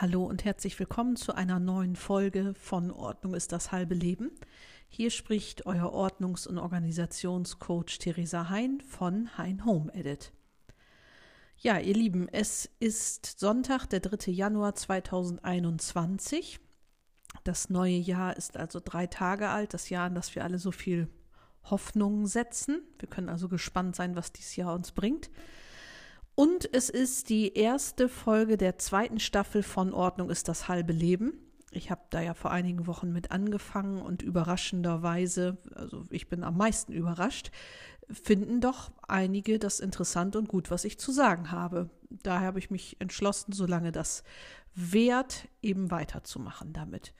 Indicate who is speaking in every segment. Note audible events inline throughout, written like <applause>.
Speaker 1: Hallo und herzlich willkommen zu einer neuen Folge von Ordnung ist das halbe Leben. Hier spricht euer Ordnungs- und Organisationscoach Theresa Hein von Hein Home Edit. Ja, ihr Lieben, es ist Sonntag, der 3. Januar 2021. Das neue Jahr ist also drei Tage alt, das Jahr, in das wir alle so viel Hoffnung setzen. Wir können also gespannt sein, was dieses Jahr uns bringt. Und es ist die erste Folge der zweiten Staffel von Ordnung ist das halbe Leben. Ich habe da ja vor einigen Wochen mit angefangen und überraschenderweise, also ich bin am meisten überrascht, finden doch einige das interessant und gut, was ich zu sagen habe. Daher habe ich mich entschlossen, solange das wert, eben weiterzumachen damit.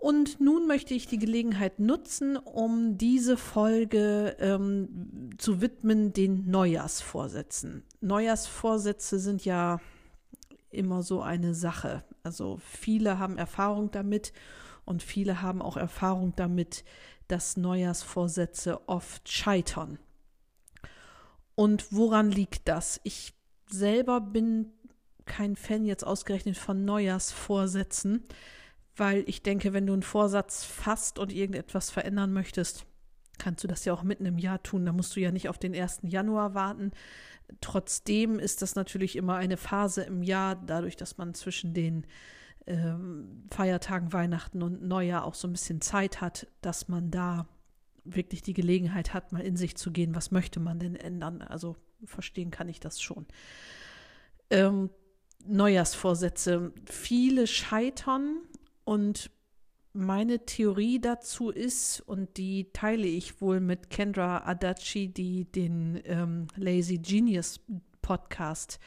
Speaker 1: Und nun möchte ich die Gelegenheit nutzen, um diese Folge ähm, zu widmen den Neujahrsvorsätzen. Neujahrsvorsätze sind ja immer so eine Sache. Also viele haben Erfahrung damit und viele haben auch Erfahrung damit, dass Neujahrsvorsätze oft scheitern. Und woran liegt das? Ich selber bin kein Fan jetzt ausgerechnet von Neujahrsvorsätzen weil ich denke, wenn du einen Vorsatz fasst und irgendetwas verändern möchtest, kannst du das ja auch mitten im Jahr tun. Da musst du ja nicht auf den 1. Januar warten. Trotzdem ist das natürlich immer eine Phase im Jahr, dadurch, dass man zwischen den ähm, Feiertagen Weihnachten und Neujahr auch so ein bisschen Zeit hat, dass man da wirklich die Gelegenheit hat, mal in sich zu gehen, was möchte man denn ändern. Also verstehen kann ich das schon. Ähm, Neujahrsvorsätze. Viele scheitern und meine Theorie dazu ist, und die teile ich wohl mit Kendra Adachi, die den ähm, Lazy Genius Podcast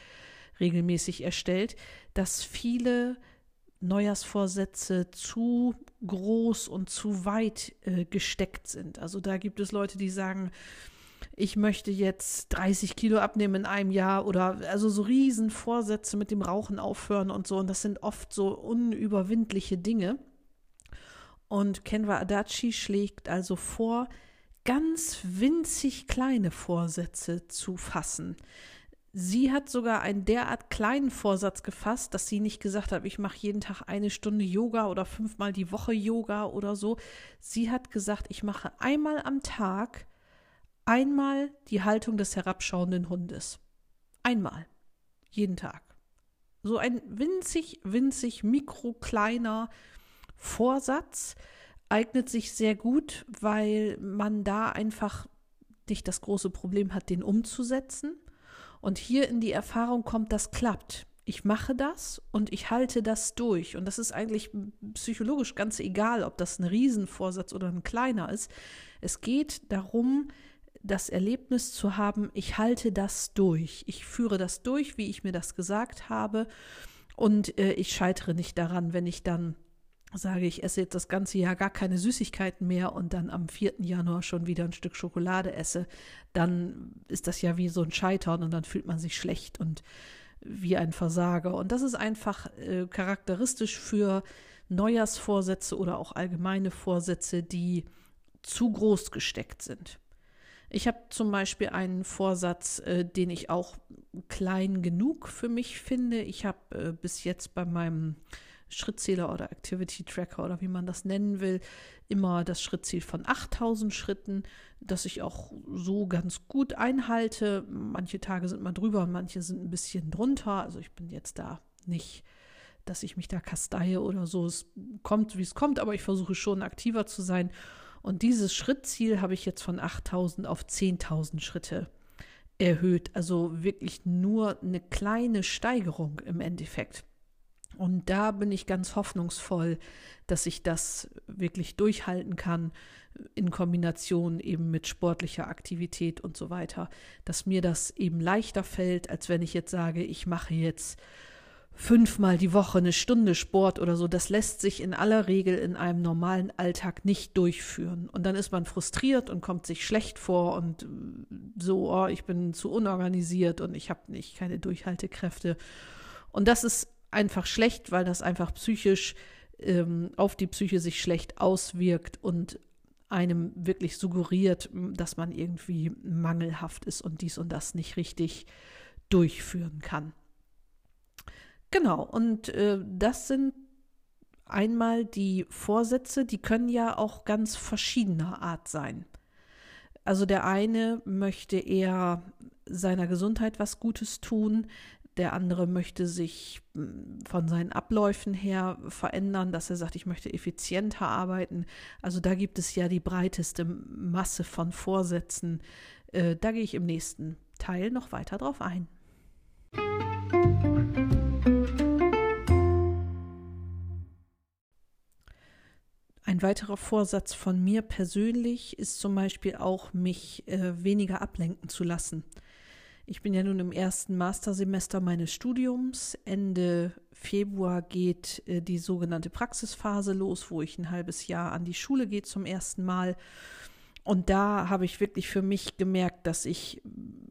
Speaker 1: regelmäßig erstellt, dass viele Neujahrsvorsätze zu groß und zu weit äh, gesteckt sind. Also da gibt es Leute, die sagen, ich möchte jetzt 30 Kilo abnehmen in einem Jahr oder also so riesen Vorsätze mit dem Rauchen aufhören und so. Und das sind oft so unüberwindliche Dinge. Und Kenwa Adachi schlägt also vor, ganz winzig kleine Vorsätze zu fassen. Sie hat sogar einen derart kleinen Vorsatz gefasst, dass sie nicht gesagt hat, ich mache jeden Tag eine Stunde Yoga oder fünfmal die Woche Yoga oder so. Sie hat gesagt, ich mache einmal am Tag Einmal die Haltung des herabschauenden Hundes. Einmal. Jeden Tag. So ein winzig, winzig, mikrokleiner Vorsatz eignet sich sehr gut, weil man da einfach nicht das große Problem hat, den umzusetzen. Und hier in die Erfahrung kommt, das klappt. Ich mache das und ich halte das durch. Und das ist eigentlich psychologisch ganz egal, ob das ein Riesenvorsatz oder ein kleiner ist. Es geht darum, das Erlebnis zu haben, ich halte das durch, ich führe das durch, wie ich mir das gesagt habe und äh, ich scheitere nicht daran, wenn ich dann sage, ich esse jetzt das ganze Jahr gar keine Süßigkeiten mehr und dann am 4. Januar schon wieder ein Stück Schokolade esse, dann ist das ja wie so ein Scheitern und dann fühlt man sich schlecht und wie ein Versager. Und das ist einfach äh, charakteristisch für Neujahrsvorsätze oder auch allgemeine Vorsätze, die zu groß gesteckt sind. Ich habe zum Beispiel einen Vorsatz, äh, den ich auch klein genug für mich finde. Ich habe äh, bis jetzt bei meinem Schrittzähler oder Activity Tracker oder wie man das nennen will, immer das Schrittziel von 8000 Schritten, das ich auch so ganz gut einhalte. Manche Tage sind mal drüber, manche sind ein bisschen drunter. Also ich bin jetzt da nicht, dass ich mich da kasteie oder so. Es kommt, wie es kommt, aber ich versuche schon aktiver zu sein. Und dieses Schrittziel habe ich jetzt von 8000 auf 10.000 Schritte erhöht. Also wirklich nur eine kleine Steigerung im Endeffekt. Und da bin ich ganz hoffnungsvoll, dass ich das wirklich durchhalten kann in Kombination eben mit sportlicher Aktivität und so weiter, dass mir das eben leichter fällt, als wenn ich jetzt sage, ich mache jetzt fünfmal die Woche eine Stunde Sport oder so, das lässt sich in aller Regel in einem normalen Alltag nicht durchführen. Und dann ist man frustriert und kommt sich schlecht vor und so, oh, ich bin zu unorganisiert und ich habe nicht keine Durchhaltekräfte. Und das ist einfach schlecht, weil das einfach psychisch ähm, auf die Psyche sich schlecht auswirkt und einem wirklich suggeriert, dass man irgendwie mangelhaft ist und dies und das nicht richtig durchführen kann. Genau, und äh, das sind einmal die Vorsätze, die können ja auch ganz verschiedener Art sein. Also der eine möchte eher seiner Gesundheit was Gutes tun, der andere möchte sich hm, von seinen Abläufen her verändern, dass er sagt, ich möchte effizienter arbeiten. Also da gibt es ja die breiteste Masse von Vorsätzen. Äh, da gehe ich im nächsten Teil noch weiter drauf ein. Ein weiterer Vorsatz von mir persönlich ist zum Beispiel auch, mich äh, weniger ablenken zu lassen. Ich bin ja nun im ersten Mastersemester meines Studiums. Ende Februar geht äh, die sogenannte Praxisphase los, wo ich ein halbes Jahr an die Schule gehe zum ersten Mal. Und da habe ich wirklich für mich gemerkt, dass ich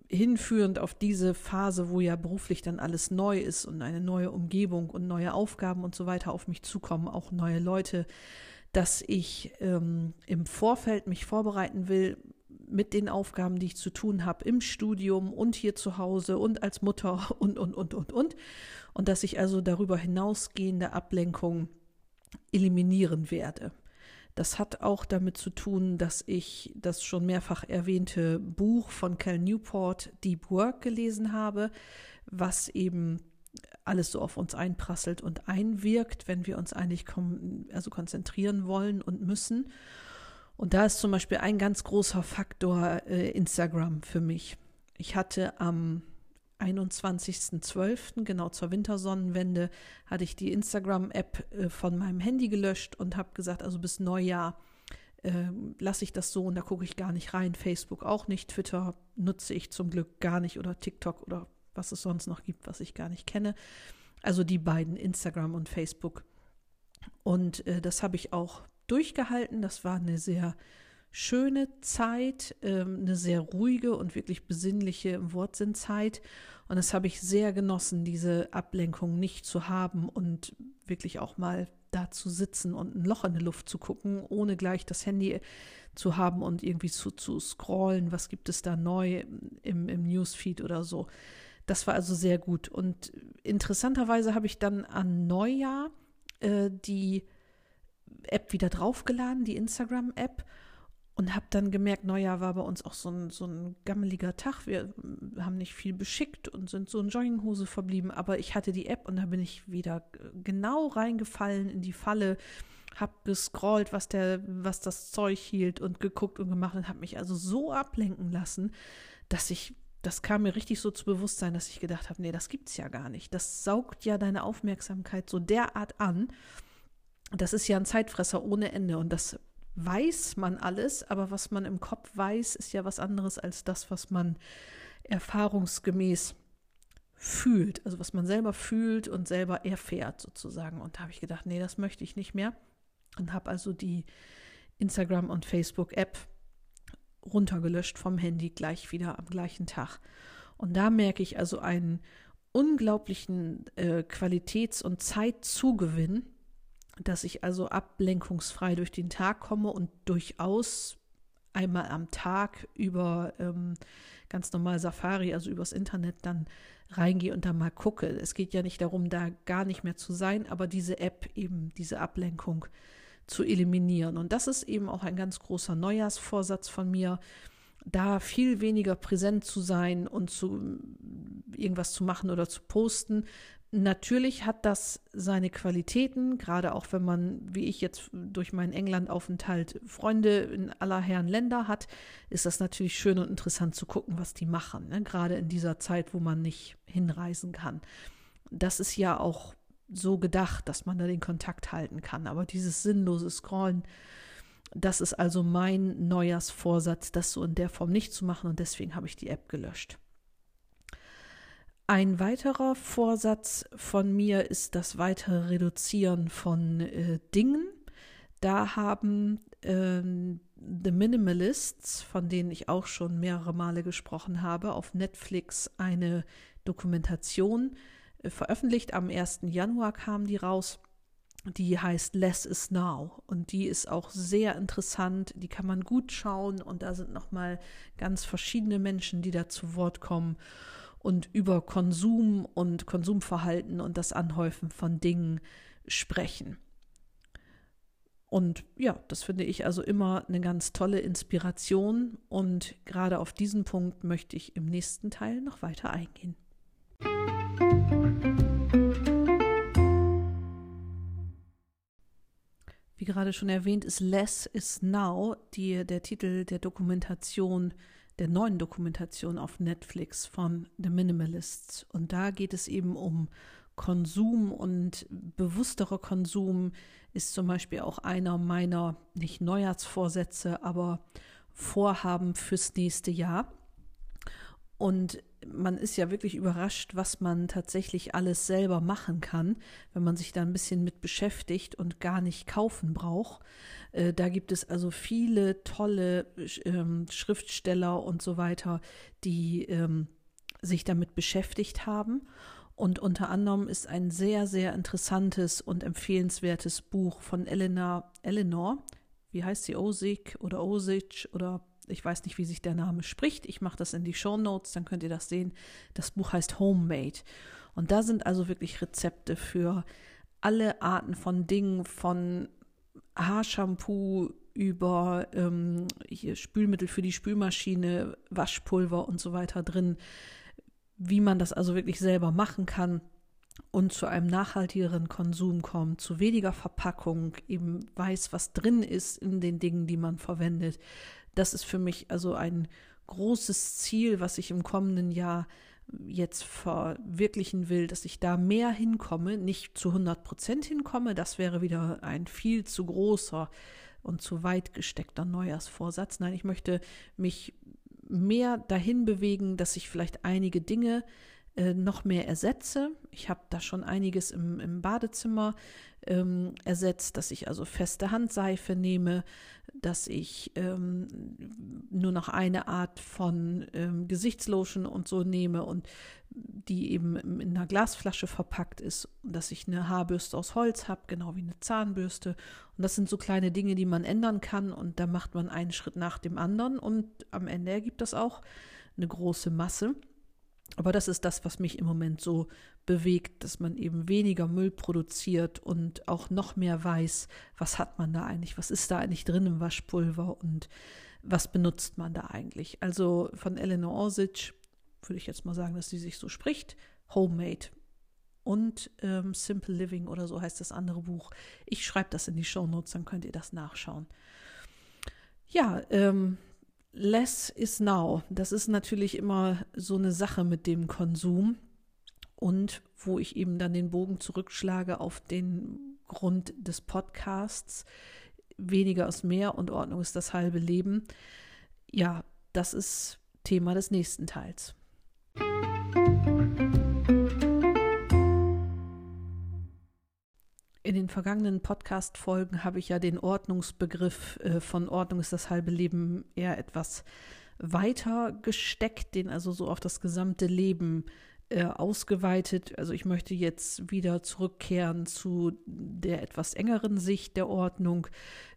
Speaker 1: hinführend auf diese Phase, wo ja beruflich dann alles neu ist und eine neue Umgebung und neue Aufgaben und so weiter auf mich zukommen, auch neue Leute, dass ich ähm, im Vorfeld mich vorbereiten will, mit den Aufgaben, die ich zu tun habe im Studium und hier zu Hause und als Mutter <laughs> und, und, und, und, und. Und dass ich also darüber hinausgehende Ablenkung eliminieren werde. Das hat auch damit zu tun, dass ich das schon mehrfach erwähnte Buch von Cal Newport, Deep Work, gelesen habe, was eben alles so auf uns einprasselt und einwirkt, wenn wir uns eigentlich also konzentrieren wollen und müssen. Und da ist zum Beispiel ein ganz großer Faktor äh, Instagram für mich. Ich hatte am 21.12., genau zur Wintersonnenwende, hatte ich die Instagram-App äh, von meinem Handy gelöscht und habe gesagt, also bis Neujahr äh, lasse ich das so und da gucke ich gar nicht rein. Facebook auch nicht, Twitter nutze ich zum Glück gar nicht oder TikTok oder was es sonst noch gibt, was ich gar nicht kenne. Also die beiden, Instagram und Facebook. Und äh, das habe ich auch durchgehalten. Das war eine sehr schöne Zeit, ähm, eine sehr ruhige und wirklich besinnliche im Wortsinn Zeit. Und das habe ich sehr genossen, diese Ablenkung nicht zu haben und wirklich auch mal da zu sitzen und ein Loch in die Luft zu gucken, ohne gleich das Handy zu haben und irgendwie zu, zu scrollen, was gibt es da neu im, im Newsfeed oder so. Das war also sehr gut. Und interessanterweise habe ich dann an Neujahr äh, die App wieder draufgeladen, die Instagram-App. Und habe dann gemerkt, Neujahr war bei uns auch so ein, so ein gammeliger Tag. Wir haben nicht viel beschickt und sind so in Jogginghose verblieben. Aber ich hatte die App und da bin ich wieder genau reingefallen in die Falle, habe gescrollt, was, der, was das Zeug hielt und geguckt und gemacht und habe mich also so ablenken lassen, dass ich, das kam mir richtig so zu Bewusstsein, dass ich gedacht habe, nee, das gibt's ja gar nicht. Das saugt ja deine Aufmerksamkeit so derart an das ist ja ein Zeitfresser ohne Ende und das weiß man alles, aber was man im Kopf weiß, ist ja was anderes als das, was man erfahrungsgemäß fühlt, also was man selber fühlt und selber erfährt sozusagen. Und da habe ich gedacht, nee, das möchte ich nicht mehr und habe also die Instagram- und Facebook-App runtergelöscht vom Handy gleich wieder am gleichen Tag. Und da merke ich also einen unglaublichen äh, Qualitäts- und Zeitzugewinn, dass ich also ablenkungsfrei durch den Tag komme und durchaus einmal am Tag über ähm, ganz normal Safari, also übers Internet dann reingehe und da mal gucke. Es geht ja nicht darum, da gar nicht mehr zu sein, aber diese App eben, diese Ablenkung zu eliminieren. Und das ist eben auch ein ganz großer Neujahrsvorsatz von mir, da viel weniger präsent zu sein und zu irgendwas zu machen oder zu posten, Natürlich hat das seine Qualitäten, gerade auch wenn man, wie ich jetzt durch meinen Englandaufenthalt Freunde in aller Herren Länder hat, ist das natürlich schön und interessant zu gucken, was die machen, ne? gerade in dieser Zeit, wo man nicht hinreisen kann. Das ist ja auch so gedacht, dass man da den Kontakt halten kann, aber dieses sinnlose Scrollen, das ist also mein Neujahrsvorsatz, das so in der Form nicht zu machen und deswegen habe ich die App gelöscht. Ein weiterer Vorsatz von mir ist das weitere Reduzieren von äh, Dingen. Da haben äh, The Minimalists, von denen ich auch schon mehrere Male gesprochen habe, auf Netflix eine Dokumentation äh, veröffentlicht. Am 1. Januar kam die raus. Die heißt Less is Now und die ist auch sehr interessant. Die kann man gut schauen und da sind nochmal ganz verschiedene Menschen, die da zu Wort kommen. Und über Konsum und Konsumverhalten und das Anhäufen von Dingen sprechen. Und ja, das finde ich also immer eine ganz tolle Inspiration und gerade auf diesen Punkt möchte ich im nächsten Teil noch weiter eingehen. Wie gerade schon erwähnt, ist Less is Now die, der Titel der Dokumentation, der neuen Dokumentation auf Netflix von The Minimalists. Und da geht es eben um Konsum und bewussterer Konsum ist zum Beispiel auch einer meiner, nicht Neujahrsvorsätze, aber Vorhaben fürs nächste Jahr. Und man ist ja wirklich überrascht, was man tatsächlich alles selber machen kann, wenn man sich da ein bisschen mit beschäftigt und gar nicht kaufen braucht. Äh, da gibt es also viele tolle ähm, Schriftsteller und so weiter, die ähm, sich damit beschäftigt haben. Und unter anderem ist ein sehr, sehr interessantes und empfehlenswertes Buch von Elena, Eleanor, wie heißt sie, Osik oder Osic oder ich weiß nicht, wie sich der Name spricht. Ich mache das in die Show Notes, dann könnt ihr das sehen. Das Buch heißt Homemade. Und da sind also wirklich Rezepte für alle Arten von Dingen, von Haarshampoo über ähm, hier Spülmittel für die Spülmaschine, Waschpulver und so weiter drin wie man das also wirklich selber machen kann und zu einem nachhaltigeren Konsum kommt, zu weniger Verpackung, eben weiß, was drin ist in den Dingen, die man verwendet. Das ist für mich also ein großes Ziel, was ich im kommenden Jahr jetzt verwirklichen will, dass ich da mehr hinkomme, nicht zu 100 Prozent hinkomme, das wäre wieder ein viel zu großer und zu weit gesteckter Neujahrsvorsatz. Nein, ich möchte mich mehr dahin bewegen, dass ich vielleicht einige Dinge äh, noch mehr ersetze. Ich habe da schon einiges im, im Badezimmer ähm, ersetzt, dass ich also feste Handseife nehme, dass ich ähm, nur noch eine Art von ähm, Gesichtslotion und so nehme und die eben in einer Glasflasche verpackt ist dass ich eine Haarbürste aus Holz habe, genau wie eine Zahnbürste. Und das sind so kleine Dinge, die man ändern kann und da macht man einen Schritt nach dem anderen und am Ende ergibt das auch eine große Masse. Aber das ist das, was mich im Moment so bewegt, dass man eben weniger Müll produziert und auch noch mehr weiß, was hat man da eigentlich, was ist da eigentlich drin im Waschpulver und was benutzt man da eigentlich. Also von Eleanor Orsic würde ich jetzt mal sagen, dass sie sich so spricht, Homemade und ähm, Simple Living oder so heißt das andere Buch. Ich schreibe das in die Show Notes, dann könnt ihr das nachschauen. Ja, ähm, Less is now. Das ist natürlich immer so eine Sache mit dem Konsum und wo ich eben dann den Bogen zurückschlage auf den Grund des Podcasts. Weniger ist mehr und Ordnung ist das halbe Leben. Ja, das ist Thema des nächsten Teils. In den vergangenen Podcast-Folgen habe ich ja den Ordnungsbegriff äh, von Ordnung ist das halbe Leben eher etwas weiter gesteckt, den also so auf das gesamte Leben äh, ausgeweitet. Also ich möchte jetzt wieder zurückkehren zu der etwas engeren Sicht der Ordnung,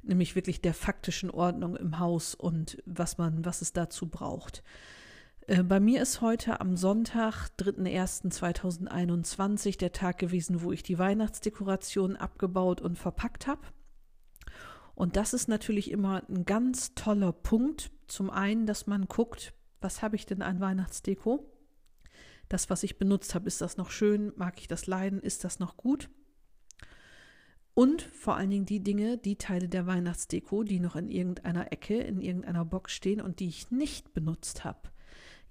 Speaker 1: nämlich wirklich der faktischen Ordnung im Haus und was man, was es dazu braucht. Äh, bei mir ist heute am Sonntag, 3.1.2021, der Tag gewesen, wo ich die Weihnachtsdekoration abgebaut und verpackt habe. Und das ist natürlich immer ein ganz toller Punkt. Zum einen, dass man guckt, was habe ich denn an Weihnachtsdeko? Das, was ich benutzt habe, ist das noch schön? Mag ich das leiden? Ist das noch gut? Und vor allen Dingen die Dinge, die Teile der Weihnachtsdeko, die noch in irgendeiner Ecke, in irgendeiner Box stehen und die ich nicht benutzt habe.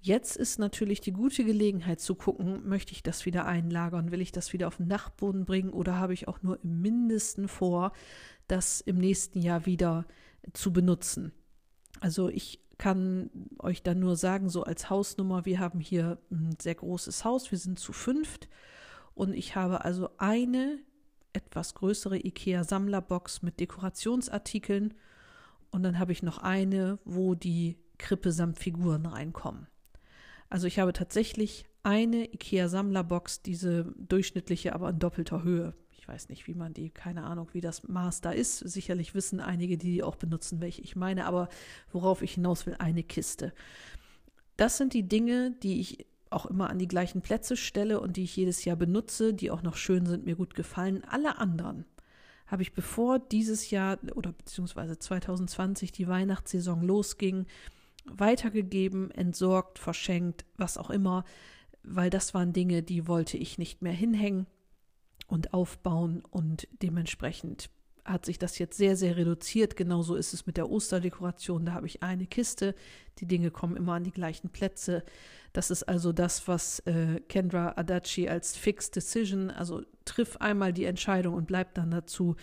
Speaker 1: Jetzt ist natürlich die gute Gelegenheit zu gucken, möchte ich das wieder einlagern, will ich das wieder auf den Dachboden bringen oder habe ich auch nur im mindesten vor, das im nächsten Jahr wieder zu benutzen. Also ich kann euch dann nur sagen, so als Hausnummer, wir haben hier ein sehr großes Haus, wir sind zu fünft und ich habe also eine etwas größere IKEA-Sammlerbox mit Dekorationsartikeln und dann habe ich noch eine, wo die Krippe samt Figuren reinkommen. Also ich habe tatsächlich eine IKEA-Sammlerbox, diese durchschnittliche, aber in doppelter Höhe. Ich weiß nicht, wie man die, keine Ahnung, wie das Maß da ist. Sicherlich wissen einige, die die auch benutzen, welche ich meine, aber worauf ich hinaus will, eine Kiste. Das sind die Dinge, die ich auch immer an die gleichen Plätze stelle und die ich jedes Jahr benutze, die auch noch schön sind, mir gut gefallen. Alle anderen habe ich bevor dieses Jahr oder beziehungsweise 2020 die Weihnachtssaison losging, weitergegeben, entsorgt, verschenkt, was auch immer, weil das waren Dinge, die wollte ich nicht mehr hinhängen und aufbauen und dementsprechend hat sich das jetzt sehr, sehr reduziert. Genauso ist es mit der Osterdekoration. Da habe ich eine Kiste. Die Dinge kommen immer an die gleichen Plätze. Das ist also das, was äh, Kendra Adachi als Fixed Decision, also triff einmal die Entscheidung und bleib dann dazu,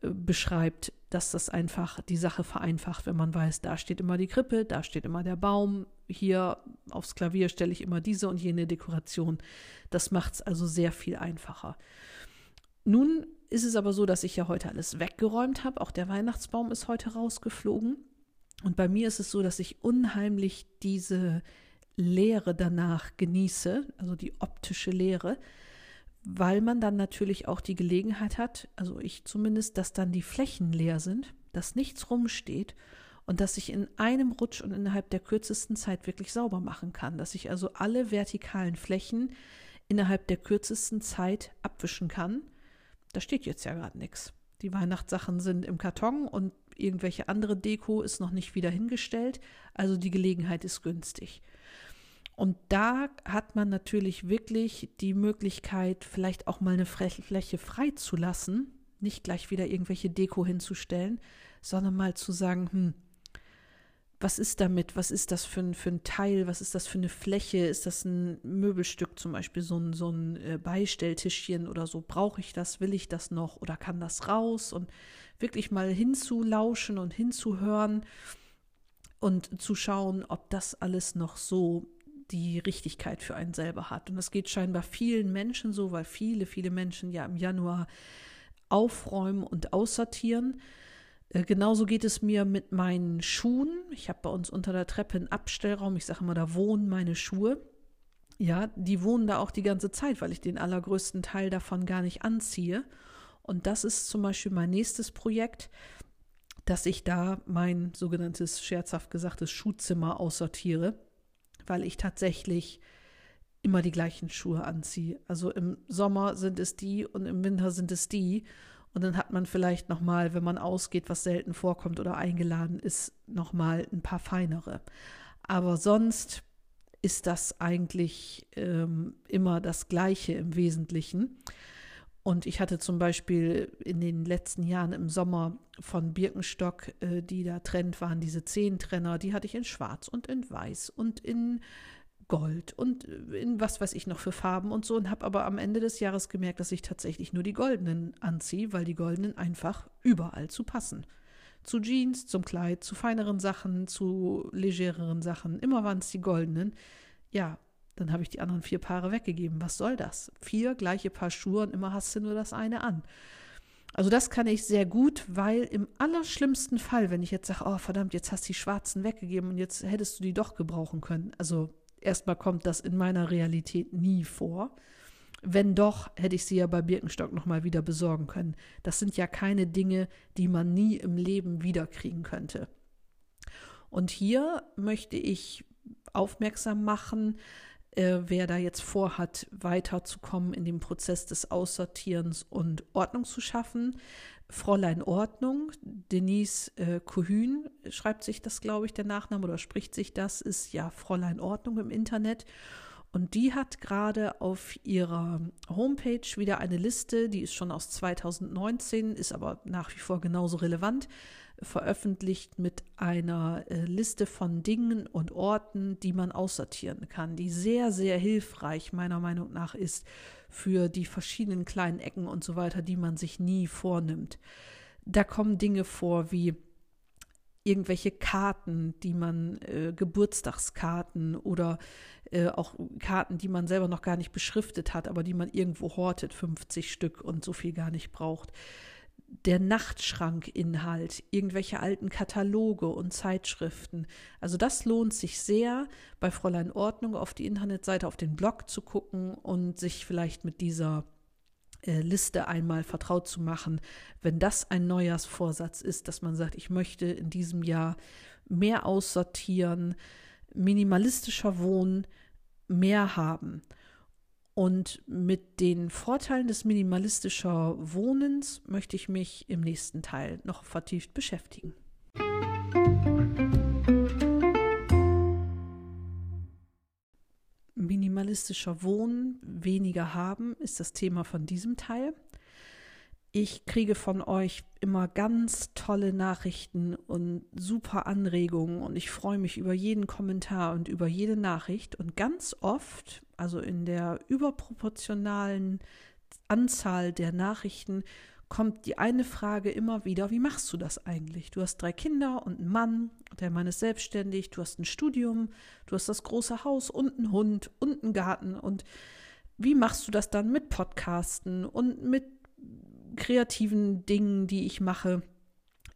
Speaker 1: beschreibt, dass das einfach die Sache vereinfacht, wenn man weiß, da steht immer die Krippe, da steht immer der Baum, hier aufs Klavier stelle ich immer diese und jene Dekoration. Das macht es also sehr viel einfacher. Nun ist es aber so, dass ich ja heute alles weggeräumt habe. Auch der Weihnachtsbaum ist heute rausgeflogen. Und bei mir ist es so, dass ich unheimlich diese Leere danach genieße, also die optische Leere, weil man dann natürlich auch die Gelegenheit hat, also ich zumindest, dass dann die Flächen leer sind, dass nichts rumsteht und dass ich in einem Rutsch und innerhalb der kürzesten Zeit wirklich sauber machen kann, dass ich also alle vertikalen Flächen innerhalb der kürzesten Zeit abwischen kann. Da steht jetzt ja gerade nichts. Die Weihnachtssachen sind im Karton und irgendwelche andere Deko ist noch nicht wieder hingestellt, also die Gelegenheit ist günstig. Und da hat man natürlich wirklich die Möglichkeit, vielleicht auch mal eine Fläche frei zu lassen, nicht gleich wieder irgendwelche Deko hinzustellen, sondern mal zu sagen, hm, was ist damit, was ist das für ein, für ein Teil, was ist das für eine Fläche, ist das ein Möbelstück zum Beispiel, so ein, so ein äh, Beistelltischchen oder so, brauche ich das, will ich das noch? Oder kann das raus? Und wirklich mal hinzulauschen und hinzuhören und zu schauen, ob das alles noch so die Richtigkeit für einen selber hat. Und das geht scheinbar vielen Menschen so, weil viele, viele Menschen ja im Januar aufräumen und aussortieren. Äh, genauso geht es mir mit meinen Schuhen. Ich habe bei uns unter der Treppe einen Abstellraum. Ich sage immer, da wohnen meine Schuhe. Ja, die wohnen da auch die ganze Zeit, weil ich den allergrößten Teil davon gar nicht anziehe. Und das ist zum Beispiel mein nächstes Projekt, dass ich da mein sogenanntes scherzhaft gesagtes Schuhzimmer aussortiere weil ich tatsächlich immer die gleichen Schuhe anziehe. Also im Sommer sind es die und im Winter sind es die. Und dann hat man vielleicht noch mal, wenn man ausgeht, was selten vorkommt oder eingeladen ist, noch mal ein paar feinere. Aber sonst ist das eigentlich ähm, immer das Gleiche im Wesentlichen. Und ich hatte zum Beispiel in den letzten Jahren im Sommer von Birkenstock, äh, die da Trend waren, diese Zehntrenner, die hatte ich in Schwarz und in Weiß und in Gold und in was weiß ich noch für Farben und so und habe aber am Ende des Jahres gemerkt, dass ich tatsächlich nur die goldenen anziehe, weil die goldenen einfach überall zu passen. Zu Jeans, zum Kleid, zu feineren Sachen, zu legereren Sachen, immer waren es die goldenen. Ja, dann habe ich die anderen vier Paare weggegeben. Was soll das? Vier gleiche Paar Schuhe und immer hast du nur das eine an. Also das kann ich sehr gut, weil im allerschlimmsten Fall, wenn ich jetzt sage, oh verdammt, jetzt hast du die schwarzen weggegeben und jetzt hättest du die doch gebrauchen können. Also erstmal kommt das in meiner Realität nie vor. Wenn doch, hätte ich sie ja bei Birkenstock nochmal wieder besorgen können. Das sind ja keine Dinge, die man nie im Leben wiederkriegen könnte. Und hier möchte ich aufmerksam machen, äh, wer da jetzt vorhat, weiterzukommen in dem Prozess des Aussortierens und Ordnung zu schaffen. Fräulein Ordnung, Denise äh, Kohün schreibt sich das, glaube ich, der Nachname oder spricht sich das, ist ja Fräulein Ordnung im Internet. Und die hat gerade auf ihrer Homepage wieder eine Liste, die ist schon aus 2019, ist aber nach wie vor genauso relevant, veröffentlicht mit einer äh, Liste von Dingen und Orten, die man aussortieren kann, die sehr, sehr hilfreich meiner Meinung nach ist für die verschiedenen kleinen Ecken und so weiter, die man sich nie vornimmt. Da kommen Dinge vor wie irgendwelche Karten, die man, äh, Geburtstagskarten oder äh, auch Karten, die man selber noch gar nicht beschriftet hat, aber die man irgendwo hortet, 50 Stück und so viel gar nicht braucht der Nachtschrankinhalt, irgendwelche alten Kataloge und Zeitschriften. Also das lohnt sich sehr, bei Fräulein Ordnung auf die Internetseite, auf den Blog zu gucken und sich vielleicht mit dieser Liste einmal vertraut zu machen, wenn das ein Neujahrsvorsatz ist, dass man sagt, ich möchte in diesem Jahr mehr aussortieren, minimalistischer wohnen, mehr haben. Und mit den Vorteilen des minimalistischer Wohnens möchte ich mich im nächsten Teil noch vertieft beschäftigen. Minimalistischer Wohnen, weniger haben ist das Thema von diesem Teil. Ich kriege von euch immer ganz tolle Nachrichten und super Anregungen und ich freue mich über jeden Kommentar und über jede Nachricht und ganz oft, also in der überproportionalen Anzahl der Nachrichten, kommt die eine Frage immer wieder, wie machst du das eigentlich? Du hast drei Kinder und einen Mann, der Mann ist selbstständig, du hast ein Studium, du hast das große Haus und einen Hund und einen Garten und wie machst du das dann mit Podcasten und mit kreativen Dingen, die ich mache,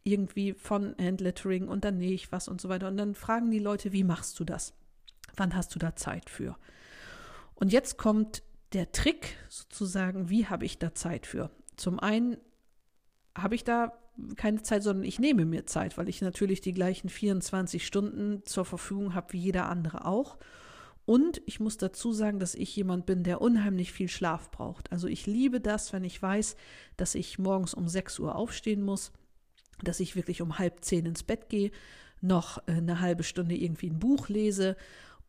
Speaker 1: irgendwie von Handlettering und dann nähe ich was und so weiter. Und dann fragen die Leute, wie machst du das? Wann hast du da Zeit für? Und jetzt kommt der Trick sozusagen, wie habe ich da Zeit für? Zum einen habe ich da keine Zeit, sondern ich nehme mir Zeit, weil ich natürlich die gleichen 24 Stunden zur Verfügung habe wie jeder andere auch. Und ich muss dazu sagen, dass ich jemand bin, der unheimlich viel Schlaf braucht. Also ich liebe das, wenn ich weiß, dass ich morgens um 6 Uhr aufstehen muss, dass ich wirklich um halb zehn ins Bett gehe, noch äh, eine halbe Stunde irgendwie ein Buch lese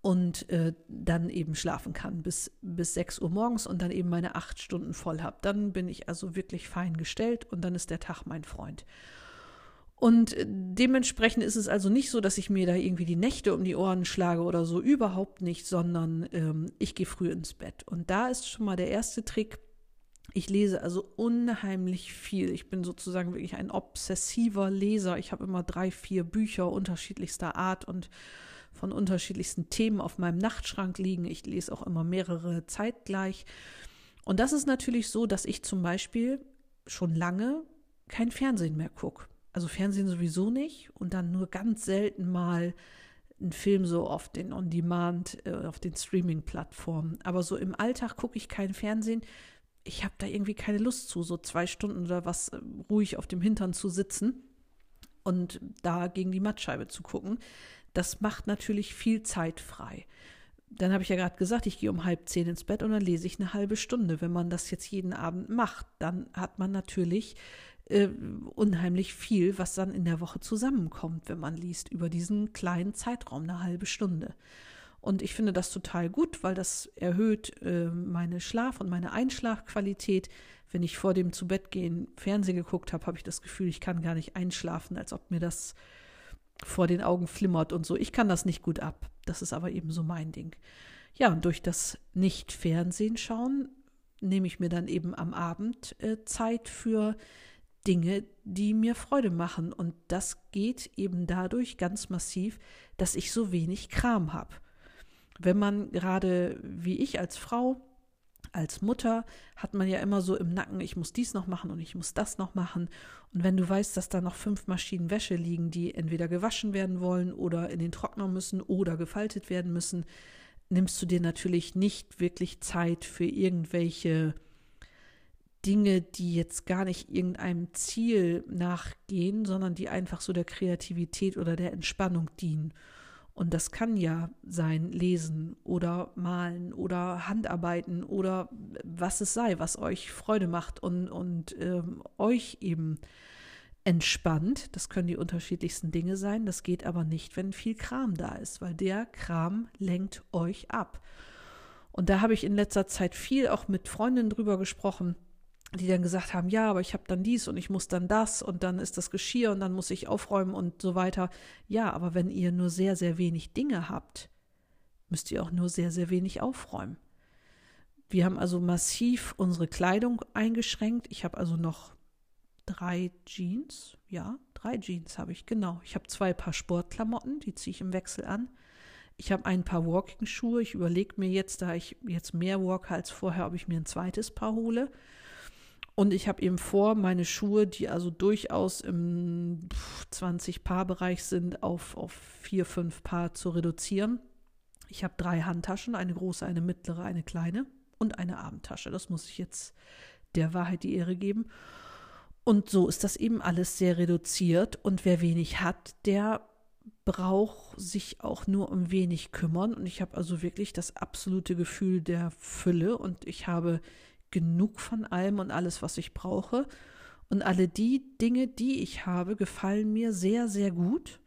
Speaker 1: und äh, dann eben schlafen kann bis, bis 6 Uhr morgens und dann eben meine acht Stunden voll habe. Dann bin ich also wirklich fein gestellt und dann ist der Tag mein Freund. Und dementsprechend ist es also nicht so, dass ich mir da irgendwie die Nächte um die Ohren schlage oder so, überhaupt nicht, sondern ähm, ich gehe früh ins Bett. Und da ist schon mal der erste Trick. Ich lese also unheimlich viel. Ich bin sozusagen wirklich ein obsessiver Leser. Ich habe immer drei, vier Bücher unterschiedlichster Art und von unterschiedlichsten Themen auf meinem Nachtschrank liegen. Ich lese auch immer mehrere zeitgleich. Und das ist natürlich so, dass ich zum Beispiel schon lange kein Fernsehen mehr gucke. Also Fernsehen sowieso nicht und dann nur ganz selten mal ein Film so auf den On-Demand, äh, auf den Streaming-Plattformen. Aber so im Alltag gucke ich kein Fernsehen. Ich habe da irgendwie keine Lust zu, so zwei Stunden oder was äh, ruhig auf dem Hintern zu sitzen und da gegen die Mattscheibe zu gucken. Das macht natürlich viel Zeit frei. Dann habe ich ja gerade gesagt, ich gehe um halb zehn ins Bett und dann lese ich eine halbe Stunde. Wenn man das jetzt jeden Abend macht, dann hat man natürlich äh, unheimlich viel, was dann in der Woche zusammenkommt, wenn man liest, über diesen kleinen Zeitraum, eine halbe Stunde. Und ich finde das total gut, weil das erhöht äh, meine Schlaf- und meine Einschlafqualität. Wenn ich vor dem Zubettgehen Fernsehen geguckt habe, habe ich das Gefühl, ich kann gar nicht einschlafen, als ob mir das vor den Augen flimmert und so. Ich kann das nicht gut ab. Das ist aber eben so mein Ding. Ja, und durch das Nicht-Fernsehen schauen nehme ich mir dann eben am Abend äh, Zeit für Dinge, die mir Freude machen. Und das geht eben dadurch ganz massiv, dass ich so wenig Kram habe. Wenn man gerade wie ich als Frau, als Mutter, hat man ja immer so im Nacken, ich muss dies noch machen und ich muss das noch machen. Und wenn du weißt, dass da noch fünf Maschinen Wäsche liegen, die entweder gewaschen werden wollen oder in den Trockner müssen oder gefaltet werden müssen, nimmst du dir natürlich nicht wirklich Zeit für irgendwelche Dinge, die jetzt gar nicht irgendeinem Ziel nachgehen, sondern die einfach so der Kreativität oder der Entspannung dienen. Und das kann ja sein Lesen oder Malen oder Handarbeiten oder was es sei, was euch Freude macht und, und ähm, euch eben entspannt. Das können die unterschiedlichsten Dinge sein. Das geht aber nicht, wenn viel Kram da ist, weil der Kram lenkt euch ab. Und da habe ich in letzter Zeit viel auch mit Freundinnen drüber gesprochen die dann gesagt haben, ja, aber ich habe dann dies und ich muss dann das und dann ist das Geschirr und dann muss ich aufräumen und so weiter. Ja, aber wenn ihr nur sehr, sehr wenig Dinge habt, müsst ihr auch nur sehr, sehr wenig aufräumen. Wir haben also massiv unsere Kleidung eingeschränkt. Ich habe also noch drei Jeans. Ja, drei Jeans habe ich, genau. Ich habe zwei Paar Sportklamotten, die ziehe ich im Wechsel an. Ich habe ein paar Walking-Schuhe. Ich überlege mir jetzt, da ich jetzt mehr walke als vorher, ob ich mir ein zweites Paar hole. Und ich habe eben vor, meine Schuhe, die also durchaus im 20-Paar-Bereich sind, auf, auf vier, fünf Paar zu reduzieren. Ich habe drei Handtaschen, eine große, eine mittlere, eine kleine und eine Abendtasche. Das muss ich jetzt der Wahrheit die Ehre geben. Und so ist das eben alles sehr reduziert. Und wer wenig hat, der brauche sich auch nur um wenig kümmern und ich habe also wirklich das absolute Gefühl der Fülle und ich habe genug von allem und alles, was ich brauche. Und alle die Dinge, die ich habe, gefallen mir sehr, sehr gut.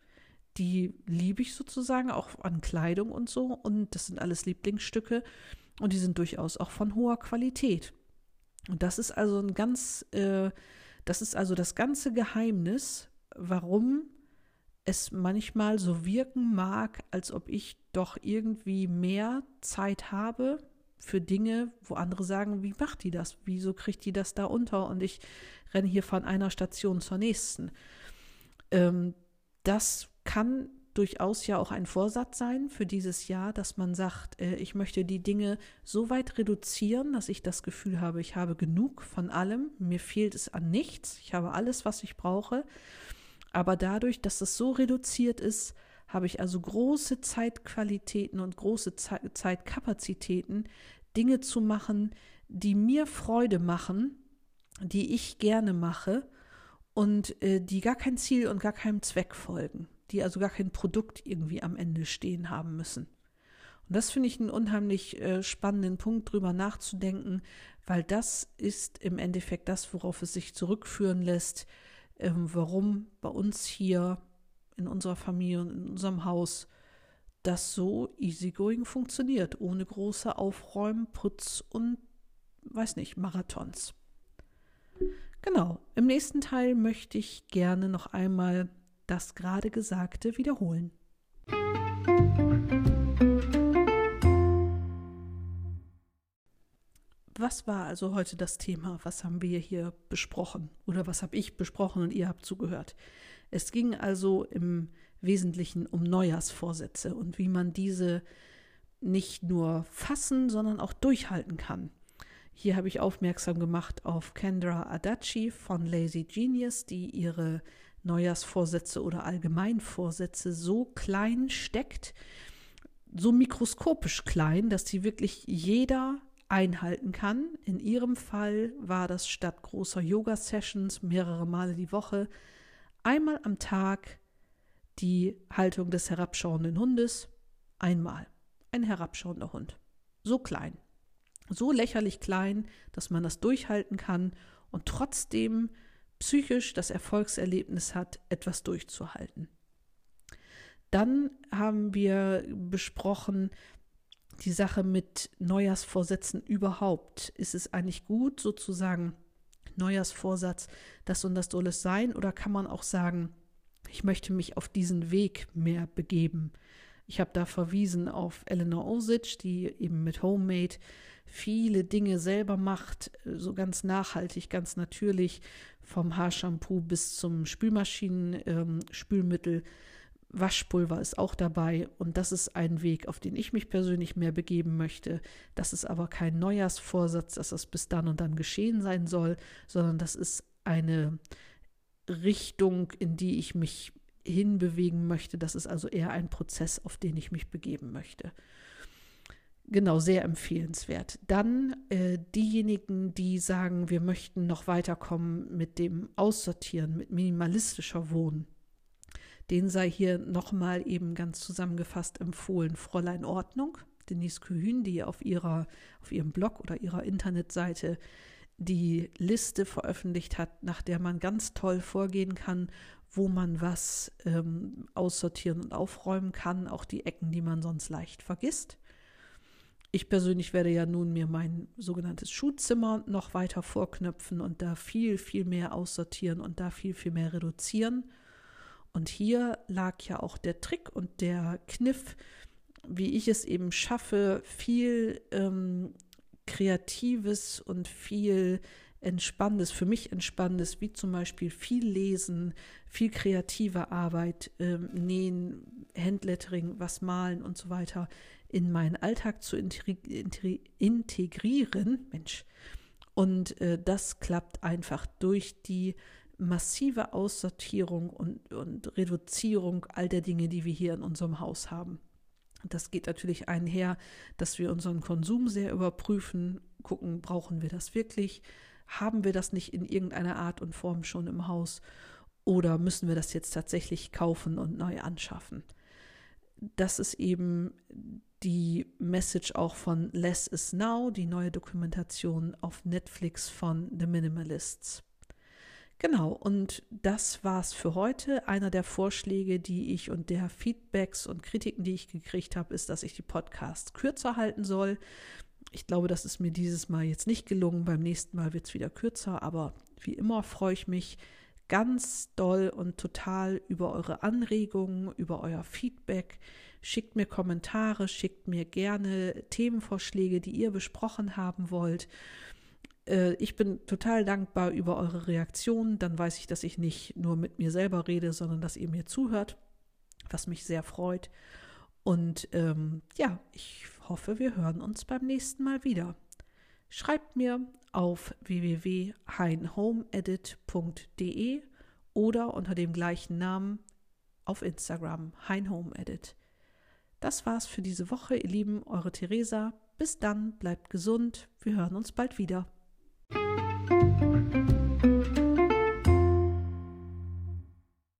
Speaker 1: Die liebe ich sozusagen auch an Kleidung und so. Und das sind alles Lieblingsstücke. Und die sind durchaus auch von hoher Qualität. Und das ist also ein ganz, äh, das ist also das ganze Geheimnis, warum es manchmal so wirken mag, als ob ich doch irgendwie mehr Zeit habe für Dinge, wo andere sagen, wie macht die das? Wieso kriegt die das da unter? Und ich renne hier von einer Station zur nächsten. Ähm, das kann durchaus ja auch ein Vorsatz sein für dieses Jahr, dass man sagt, äh, ich möchte die Dinge so weit reduzieren, dass ich das Gefühl habe, ich habe genug von allem, mir fehlt es an nichts, ich habe alles, was ich brauche. Aber dadurch, dass es so reduziert ist, habe ich also große Zeitqualitäten und große Ze Zeitkapazitäten, Dinge zu machen, die mir Freude machen, die ich gerne mache und äh, die gar kein Ziel und gar keinem Zweck folgen, die also gar kein Produkt irgendwie am Ende stehen haben müssen. Und das finde ich einen unheimlich äh, spannenden Punkt, drüber nachzudenken, weil das ist im Endeffekt das, worauf es sich zurückführen lässt, ähm, warum bei uns hier in unserer Familie und in unserem Haus das so easygoing funktioniert, ohne große Aufräumen, Putz und weiß nicht, Marathons. Genau, im nächsten Teil möchte ich gerne noch einmal das gerade Gesagte wiederholen. Was war also heute das Thema? Was haben wir hier besprochen? Oder was habe ich besprochen und ihr habt zugehört? Es ging also im Wesentlichen um Neujahrsvorsätze und wie man diese nicht nur fassen, sondern auch durchhalten kann. Hier habe ich aufmerksam gemacht auf Kendra Adachi von Lazy Genius, die ihre Neujahrsvorsätze oder Allgemeinvorsätze so klein steckt, so mikroskopisch klein, dass sie wirklich jeder einhalten kann. In ihrem Fall war das statt großer Yoga-Sessions mehrere Male die Woche einmal am Tag die Haltung des herabschauenden Hundes, einmal ein herabschauender Hund. So klein, so lächerlich klein, dass man das durchhalten kann und trotzdem psychisch das Erfolgserlebnis hat, etwas durchzuhalten. Dann haben wir besprochen, die Sache mit Neujahrsvorsätzen überhaupt. Ist es eigentlich gut, sozusagen Neujahrsvorsatz, das und das soll es sein? Oder kann man auch sagen, ich möchte mich auf diesen Weg mehr begeben? Ich habe da verwiesen auf Eleanor Osic, die eben mit Homemade viele Dinge selber macht, so ganz nachhaltig, ganz natürlich, vom Haarshampoo bis zum Spülmaschinen-Spülmittel. Ähm, Waschpulver ist auch dabei und das ist ein Weg, auf den ich mich persönlich mehr begeben möchte. Das ist aber kein Neujahrsvorsatz, dass das bis dann und dann geschehen sein soll, sondern das ist eine Richtung, in die ich mich hinbewegen möchte. Das ist also eher ein Prozess, auf den ich mich begeben möchte. Genau, sehr empfehlenswert. Dann äh, diejenigen, die sagen, wir möchten noch weiterkommen mit dem Aussortieren, mit minimalistischer Wohnen. Den sei hier nochmal eben ganz zusammengefasst empfohlen. Fräulein Ordnung, Denise Kühn, die auf, ihrer, auf ihrem Blog oder ihrer Internetseite die Liste veröffentlicht hat, nach der man ganz toll vorgehen kann, wo man was ähm, aussortieren und aufräumen kann, auch die Ecken, die man sonst leicht vergisst. Ich persönlich werde ja nun mir mein sogenanntes Schuhzimmer noch weiter vorknöpfen und da viel, viel mehr aussortieren und da viel, viel mehr reduzieren. Und hier lag ja auch der Trick und der Kniff, wie ich es eben schaffe, viel ähm, Kreatives und viel Entspannendes, für mich Entspannendes, wie zum Beispiel viel Lesen, viel kreative Arbeit, ähm, Nähen, Handlettering, was malen und so weiter in meinen Alltag zu integrieren. Mensch. Und äh, das klappt einfach durch die massive Aussortierung und, und Reduzierung all der Dinge, die wir hier in unserem Haus haben. Das geht natürlich einher, dass wir unseren Konsum sehr überprüfen, gucken, brauchen wir das wirklich? Haben wir das nicht in irgendeiner Art und Form schon im Haus? oder müssen wir das jetzt tatsächlich kaufen und neu anschaffen? Das ist eben die Message auch von Less is Now, die neue Dokumentation auf Netflix von The Minimalists. Genau, und das war's für heute. Einer der Vorschläge, die ich und der Feedbacks und Kritiken, die ich gekriegt habe, ist, dass ich die Podcasts kürzer halten soll. Ich glaube, das ist mir dieses Mal jetzt nicht gelungen. Beim nächsten Mal wird es wieder kürzer, aber wie immer freue ich mich ganz doll und total über eure Anregungen, über euer Feedback. Schickt mir Kommentare, schickt mir gerne Themenvorschläge, die ihr besprochen haben wollt. Äh, ich bin total dankbar über eure Reaktionen. Dann weiß ich, dass ich nicht nur mit mir selber rede, sondern dass ihr mir zuhört, was mich sehr freut. Und ähm, ja, ich hoffe, wir hören uns beim nächsten Mal wieder. Schreibt mir auf www.heinhomeedit.de oder unter dem gleichen Namen auf Instagram heinhomeedit. Das war's für diese Woche, ihr Lieben, eure Theresa. Bis dann, bleibt gesund, wir hören uns bald wieder.